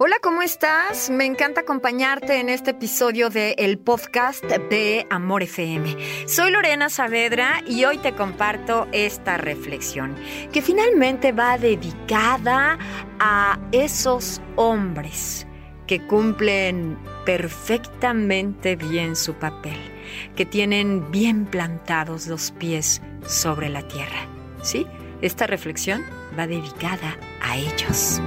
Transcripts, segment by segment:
Hola, ¿cómo estás? Me encanta acompañarte en este episodio de el podcast de Amor FM. Soy Lorena Saavedra y hoy te comparto esta reflexión que finalmente va dedicada a esos hombres que cumplen perfectamente bien su papel, que tienen bien plantados los pies sobre la tierra. ¿Sí? Esta reflexión va dedicada a ellos.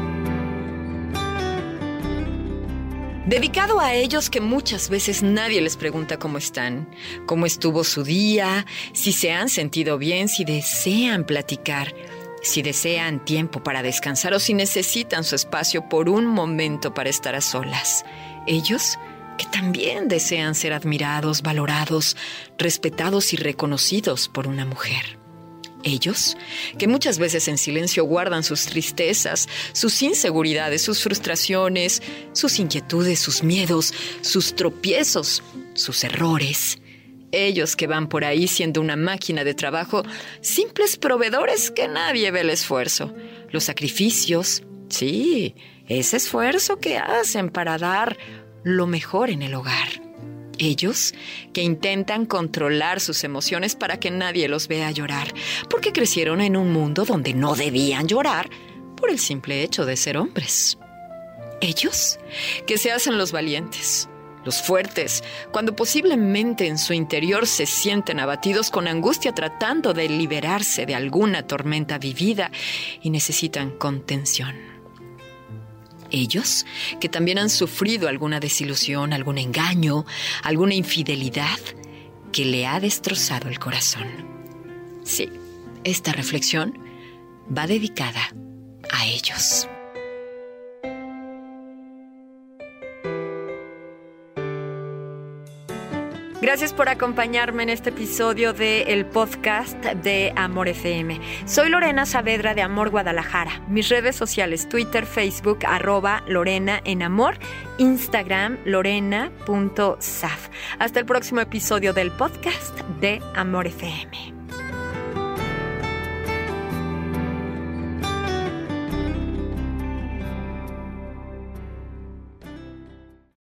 Dedicado a ellos que muchas veces nadie les pregunta cómo están, cómo estuvo su día, si se han sentido bien, si desean platicar, si desean tiempo para descansar o si necesitan su espacio por un momento para estar a solas. Ellos que también desean ser admirados, valorados, respetados y reconocidos por una mujer. Ellos, que muchas veces en silencio guardan sus tristezas, sus inseguridades, sus frustraciones, sus inquietudes, sus miedos, sus tropiezos, sus errores. Ellos que van por ahí siendo una máquina de trabajo, simples proveedores que nadie ve el esfuerzo, los sacrificios, sí, ese esfuerzo que hacen para dar lo mejor en el hogar. Ellos que intentan controlar sus emociones para que nadie los vea llorar, porque crecieron en un mundo donde no debían llorar por el simple hecho de ser hombres. Ellos que se hacen los valientes, los fuertes, cuando posiblemente en su interior se sienten abatidos con angustia tratando de liberarse de alguna tormenta vivida y necesitan contención ellos, que también han sufrido alguna desilusión, algún engaño, alguna infidelidad que le ha destrozado el corazón. Sí, esta reflexión va dedicada a ellos. Gracias por acompañarme en este episodio del el podcast de Amor FM. Soy Lorena Saavedra de Amor Guadalajara. Mis redes sociales, Twitter, Facebook, arroba Lorena en Amor, Instagram, lorena.saf. Hasta el próximo episodio del podcast de Amor FM.